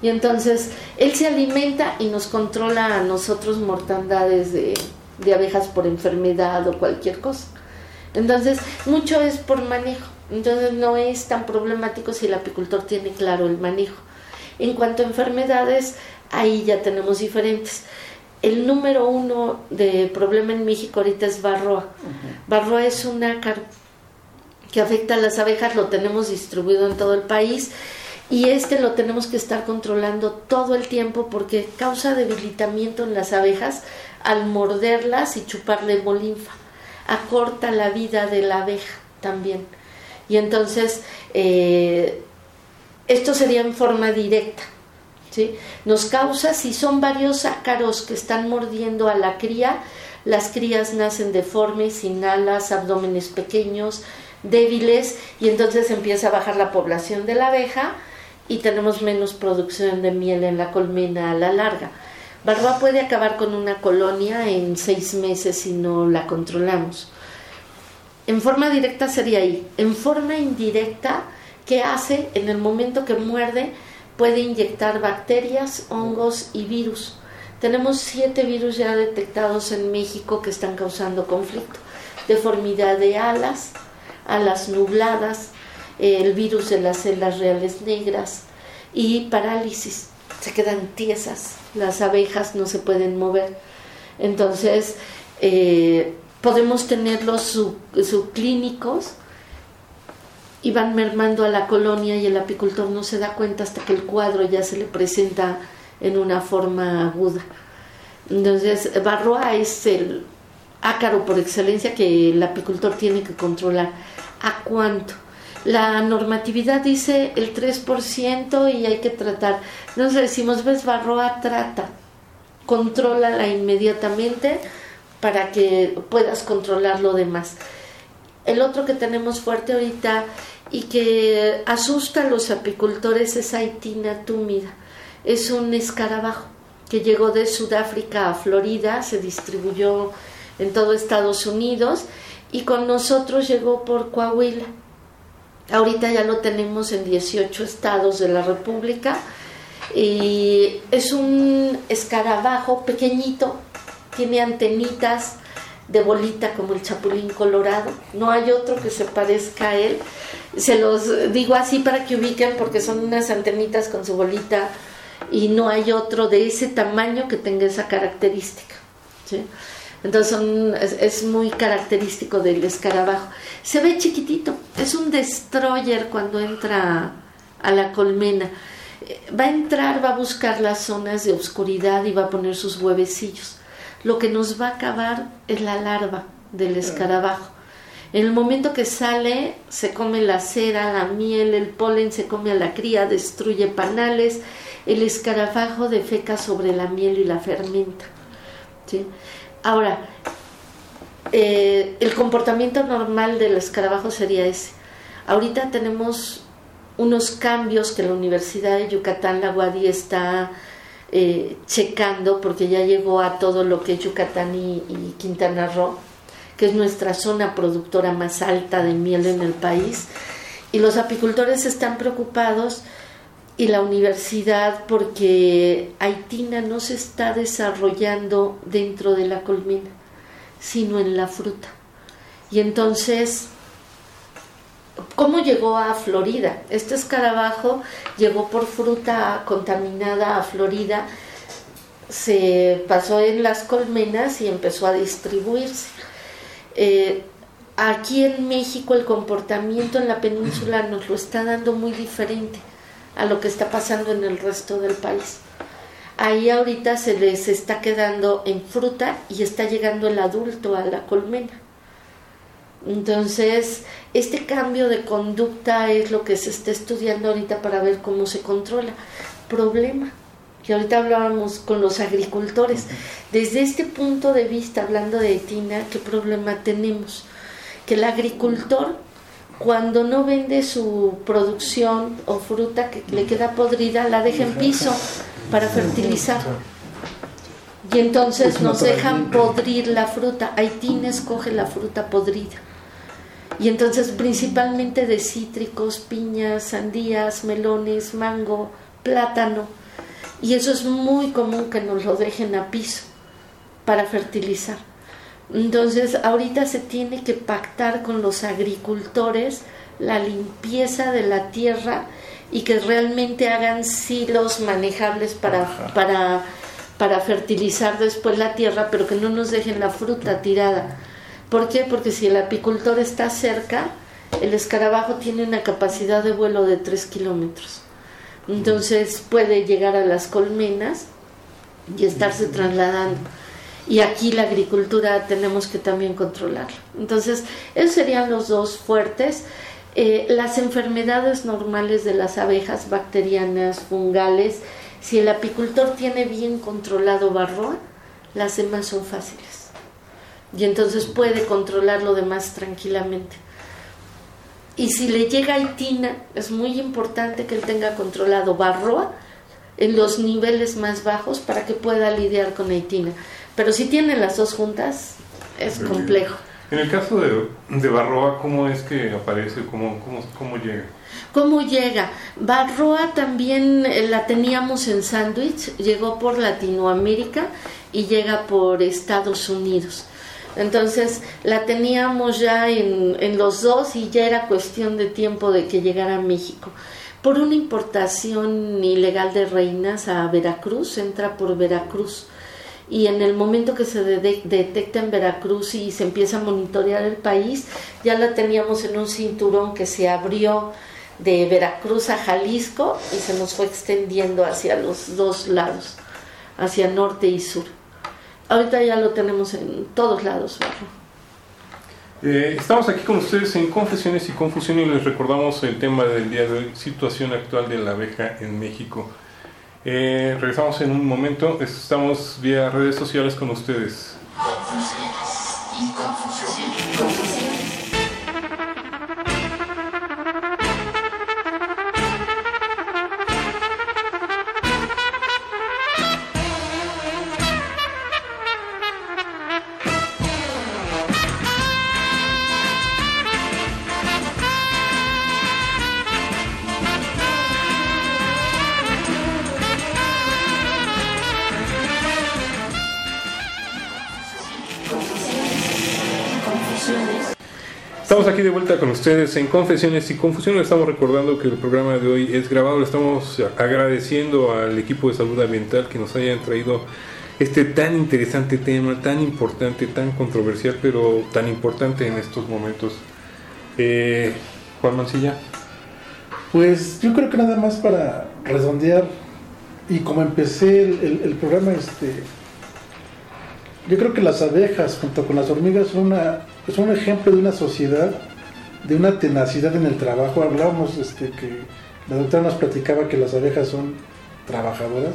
Y entonces él se alimenta y nos controla a nosotros mortandades de, de abejas por enfermedad o cualquier cosa. Entonces, mucho es por manejo. Entonces, no es tan problemático si el apicultor tiene claro el manejo. En cuanto a enfermedades, ahí ya tenemos diferentes el número uno de problema en México ahorita es barroa. Barroa es un ácaro que afecta a las abejas, lo tenemos distribuido en todo el país y este lo tenemos que estar controlando todo el tiempo porque causa debilitamiento en las abejas al morderlas y chuparle hemolinfa. Acorta la vida de la abeja también. Y entonces eh, esto sería en forma directa. Nos causa, si son varios ácaros que están mordiendo a la cría, las crías nacen deformes, sin alas, abdómenes pequeños, débiles, y entonces empieza a bajar la población de la abeja y tenemos menos producción de miel en la colmena a la larga. Barroa puede acabar con una colonia en seis meses si no la controlamos. En forma directa sería ahí. En forma indirecta, ¿qué hace? En el momento que muerde, puede inyectar bacterias, hongos y virus. Tenemos siete virus ya detectados en México que están causando conflicto. Deformidad de alas, alas nubladas, el virus de las celas reales negras y parálisis. Se quedan tiesas, las abejas no se pueden mover. Entonces, eh, podemos tenerlos subclínicos y van mermando a la colonia y el apicultor no se da cuenta hasta que el cuadro ya se le presenta en una forma aguda. Entonces, Barroa es el ácaro por excelencia que el apicultor tiene que controlar. ¿A cuánto? La normatividad dice el 3% y hay que tratar. Nos decimos, ves, Barroa trata, contrólala inmediatamente para que puedas controlar lo demás. El otro que tenemos fuerte ahorita y que asusta a los apicultores es Haitina túmida. Es un escarabajo que llegó de Sudáfrica a Florida, se distribuyó en todo Estados Unidos y con nosotros llegó por Coahuila. Ahorita ya lo tenemos en 18 estados de la República y es un escarabajo pequeñito, tiene antenitas de bolita como el chapulín colorado, no hay otro que se parezca a él. Se los digo así para que ubiquen porque son unas antenitas con su bolita y no hay otro de ese tamaño que tenga esa característica. Entonces es, muy característico del escarabajo. Se ve chiquitito, es un destroyer cuando entra a la colmena. Va a entrar, va a buscar las zonas de oscuridad y va a poner sus huevecillos. Lo que nos va a acabar es la larva del escarabajo. En el momento que sale, se come la cera, la miel, el polen, se come a la cría, destruye panales, el escarabajo defeca sobre la miel y la fermenta. ¿sí? Ahora, eh, el comportamiento normal del escarabajo sería ese. Ahorita tenemos unos cambios que la Universidad de Yucatán, la UADI, está eh, checando porque ya llegó a todo lo que es Yucatán y, y, Quintana Roo, que es nuestra zona productora más alta de miel en el país. Y los apicultores están preocupados y la universidad porque Haitina no se está desarrollando dentro de la colmena, sino en la fruta. Y entonces, ¿cómo llegó a Florida? Este escarabajo llegó por fruta contaminada a Florida, se pasó en las colmenas y empezó a distribuirse. Eh, aquí en México el comportamiento en la península nos lo está dando muy diferente a lo que está pasando en el resto del país. Ahí ahorita se les está quedando en fruta y está llegando el adulto a la colmena. Entonces, este cambio de conducta es lo que se está estudiando ahorita para ver cómo se controla. Problema, que ahorita hablábamos con los agricultores. Desde este punto de vista, hablando de Tina, ¿qué problema tenemos? Que el agricultor cuando no vende su producción o fruta que le queda podrida, la deja en piso para fertilizar. Y entonces nos dejan podrir la fruta. Haití escoge la fruta podrida. Y entonces principalmente de cítricos, piñas, sandías, melones, mango, plátano. Y eso es muy común que nos lo dejen a piso para fertilizar. Entonces, ahorita se tiene que pactar con los agricultores la limpieza de la tierra y que realmente hagan silos manejables para, para, para fertilizar después la tierra, pero que no nos dejen la fruta tirada. ¿Por qué? Porque si el apicultor está cerca, el escarabajo tiene una capacidad de vuelo de 3 kilómetros. Entonces puede llegar a las colmenas y estarse trasladando y aquí la agricultura tenemos que también controlarla. Entonces, esos serían los dos fuertes. Eh, las enfermedades normales de las abejas, bacterianas, fungales, si el apicultor tiene bien controlado barroa, las demás son fáciles. Y entonces puede controlar lo demás tranquilamente. Y si le llega itina, es muy importante que él tenga controlado barroa en los niveles más bajos para que pueda lidiar con itina. Pero si tiene las dos juntas, es complejo. En el caso de, de Barroa, ¿cómo es que aparece? ¿Cómo, cómo, cómo llega? ¿Cómo llega? Barroa también eh, la teníamos en sándwich, llegó por Latinoamérica y llega por Estados Unidos. Entonces la teníamos ya en, los dos y ya era cuestión de tiempo de que llegara a México. Por una importación ilegal de reinas a Veracruz, entra por Veracruz y en el momento que se detecta en Veracruz y se empieza a monitorear el país, ya la teníamos en un cinturón que se abrió de Veracruz a Jalisco y se nos fue extendiendo hacia los dos lados, hacia norte y sur. Ahorita ya lo tenemos en todos lados. Eh, estamos aquí con ustedes en Confesiones y Confusión y les recordamos el tema del día de hoy, situación actual de la abeja en México. Eh, regresamos en un momento. Estamos vía redes sociales con ustedes. Aquí de vuelta con ustedes en Confesiones y Confusiones. Estamos recordando que el programa de hoy es grabado. Le estamos agradeciendo al equipo de salud ambiental que nos hayan traído este tan interesante tema, tan importante, tan controversial, pero tan importante en estos momentos. Eh, Juan Mancilla. Pues yo creo que nada más para redondear y como empecé el, el programa, este, yo creo que las abejas junto con las hormigas son una es un ejemplo de una sociedad, de una tenacidad en el trabajo. Hablábamos este, que la doctora nos platicaba que las abejas son trabajadoras.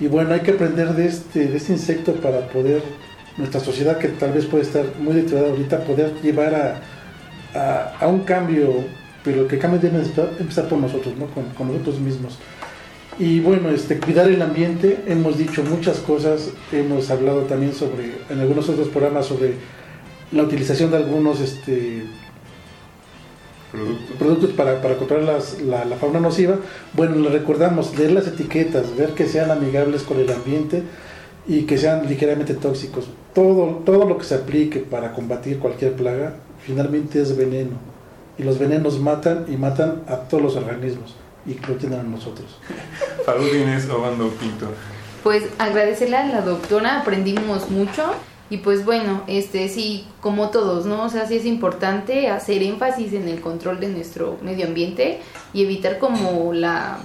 Y bueno, hay que aprender de este, de este insecto para poder, nuestra sociedad que tal vez puede estar muy deteriorada ahorita, poder llevar a, a, un cambio, pero que cambie debe empezar por nosotros, ¿no? con, con nosotros mismos. Y bueno, este, cuidar el ambiente, hemos dicho muchas cosas, hemos hablado también sobre, en algunos otros programas sobre la utilización de algunos este, productos, para, para controlar la, la, fauna nociva, bueno, le recordamos leer las etiquetas, ver que sean amigables con el ambiente y que sean ligeramente tóxicos. Todo, todo lo que se aplique para combatir cualquier plaga finalmente es veneno. Y los venenos matan y matan a todos los organismos, y lo tienen a nosotros. Salud Inés Obando Pinto. Pues agradecerle a la doctora, aprendimos mucho y pues bueno, este sí, como todos, ¿no? O sea, sí es importante hacer énfasis en el control de nuestro medio ambiente y evitar como la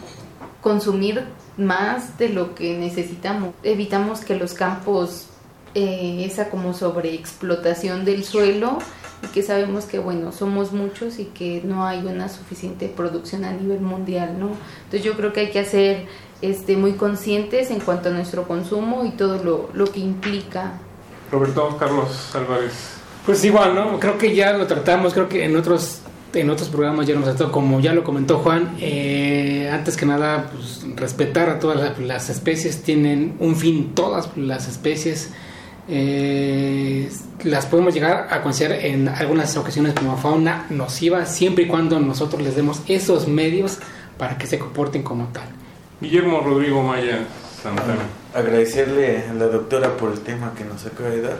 consumir más de lo que necesitamos. Evitamos que los campos, eh, esa como sobreexplotación del suelo y que sabemos que bueno, somos muchos y que no hay una suficiente producción a nivel mundial, ¿no? Entonces yo creo que hay que hacer este, muy conscientes en cuanto a nuestro consumo y todo lo, lo que implica Roberto Carlos Álvarez. Pues igual, ¿no? Creo que ya lo tratamos, creo que en otros en otros programas ya nos tratado, como ya lo comentó Juan, eh, antes que nada, pues, respetar a todas las, especies, tienen un fin todas las especies, eh, las podemos llegar a considerar en algunas ocasiones como fauna nociva, siempre y cuando nosotros les demos esos medios para que se comporten como tal. Guillermo Rodrigo Maya agradecerle a la doctora por el tema que nos acaba de dar.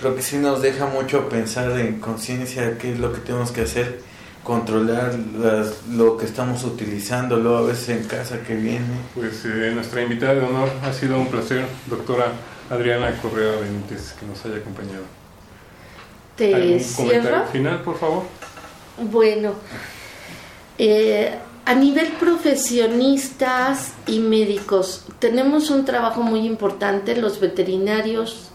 Creo que sí nos deja mucho pensar en conciencia qué es lo que tenemos que hacer, controlar lo que estamos utilizando, luego a veces en casa que viene. Pues eh, nuestra invitada de honor ha sido un placer, doctora Adriana Correa Benítez, que nos haya acompañado. ¿Te ¿Algún comentario final, por favor? Bueno, eh, a nivel profesionistas y médicos, tenemos un trabajo muy importante, los veterinarios,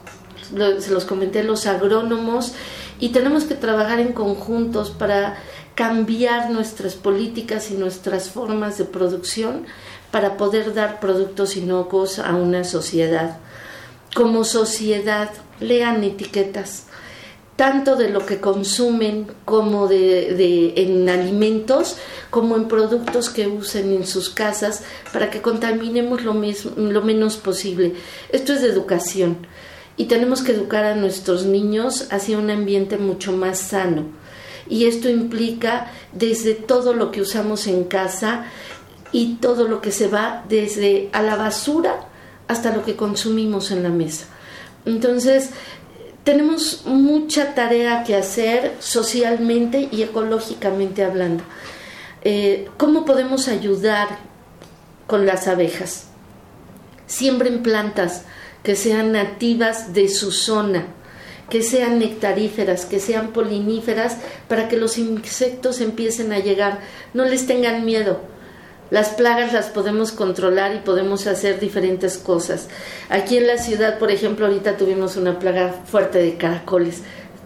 se los comenté, los agrónomos, y tenemos que trabajar en conjuntos para cambiar nuestras políticas y nuestras formas de producción para poder dar productos inocuos a una sociedad. Como sociedad, lean etiquetas, tanto de lo que consumen como de, en alimentos, como en productos que usen en sus casas, para que contaminemos lo, lo menos posible. Esto es de educación y tenemos que educar a nuestros niños hacia un ambiente mucho más sano. Y esto implica desde todo lo que usamos en casa y todo lo que se va desde a la basura hasta lo que consumimos en la mesa. Entonces, tenemos mucha tarea que hacer socialmente y ecológicamente hablando. Eh, ¿Cómo podemos ayudar con las abejas? Siembren plantas que sean nativas de su zona, que sean nectaríferas, que sean poliníferas, para que los insectos empiecen a llegar. No les tengan miedo. Las plagas las podemos controlar y podemos hacer diferentes cosas. Aquí en la ciudad, por ejemplo, ahorita tuvimos una plaga fuerte de caracoles,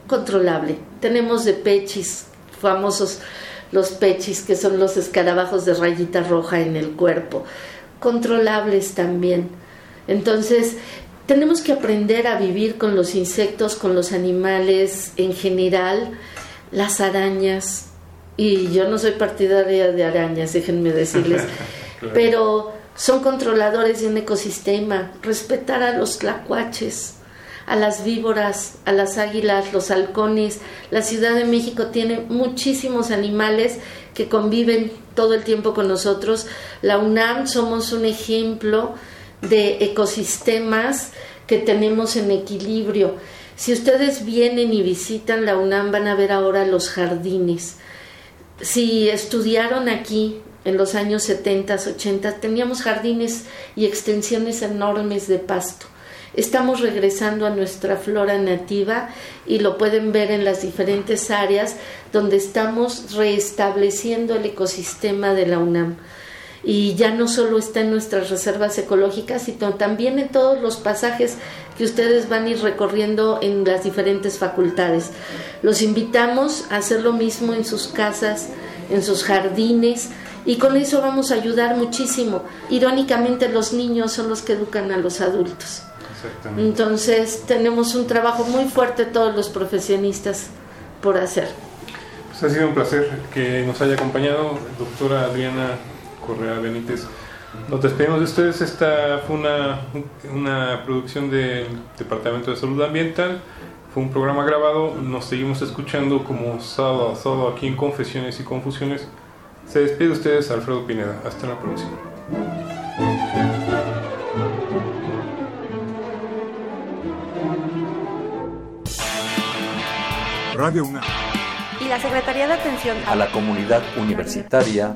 controlable. Tenemos de pechis, famosos los pechis, que son los escarabajos de rayita roja en el cuerpo, controlables también. Entonces, tenemos que aprender a vivir con los insectos, con los animales en general, las arañas. Y yo no soy partidaria de arañas, déjenme decirles, pero son controladores de un ecosistema. Respetar a los tlacuaches, a las víboras, a las águilas, los halcones. La Ciudad de México tiene muchísimos animales que conviven todo el tiempo con nosotros. La UNAM somos un ejemplo de ecosistemas que tenemos en equilibrio. Si ustedes vienen y visitan la UNAM van a ver ahora los jardines. Si estudiaron aquí en los años 70, 80, teníamos jardines y extensiones enormes de pasto. Estamos regresando a nuestra flora nativa y lo pueden ver en las diferentes áreas donde estamos restableciendo el ecosistema de la UNAM y ya no solo está en nuestras reservas ecológicas, sino también en todos los pasajes que ustedes van a ir recorriendo en las diferentes facultades. Los invitamos a hacer lo mismo en sus casas, en sus jardines, y con eso vamos a ayudar muchísimo. Irónicamente los niños son los que educan a los adultos. Entonces tenemos un trabajo muy fuerte todos los profesionistas por hacer. Pues ha sido un placer que nos haya acompañado, doctora Adriana Correa Benítez. Nos despedimos de ustedes. Esta fue una, una producción del Departamento de Salud Ambiental. Fue un programa grabado. Nos seguimos escuchando como sábado a sábado aquí en Confesiones y Confusiones. Se despide de ustedes Alfredo Pineda. Hasta la próxima. Radio UNAM. Y la Secretaría de Atención a la Comunidad Universitaria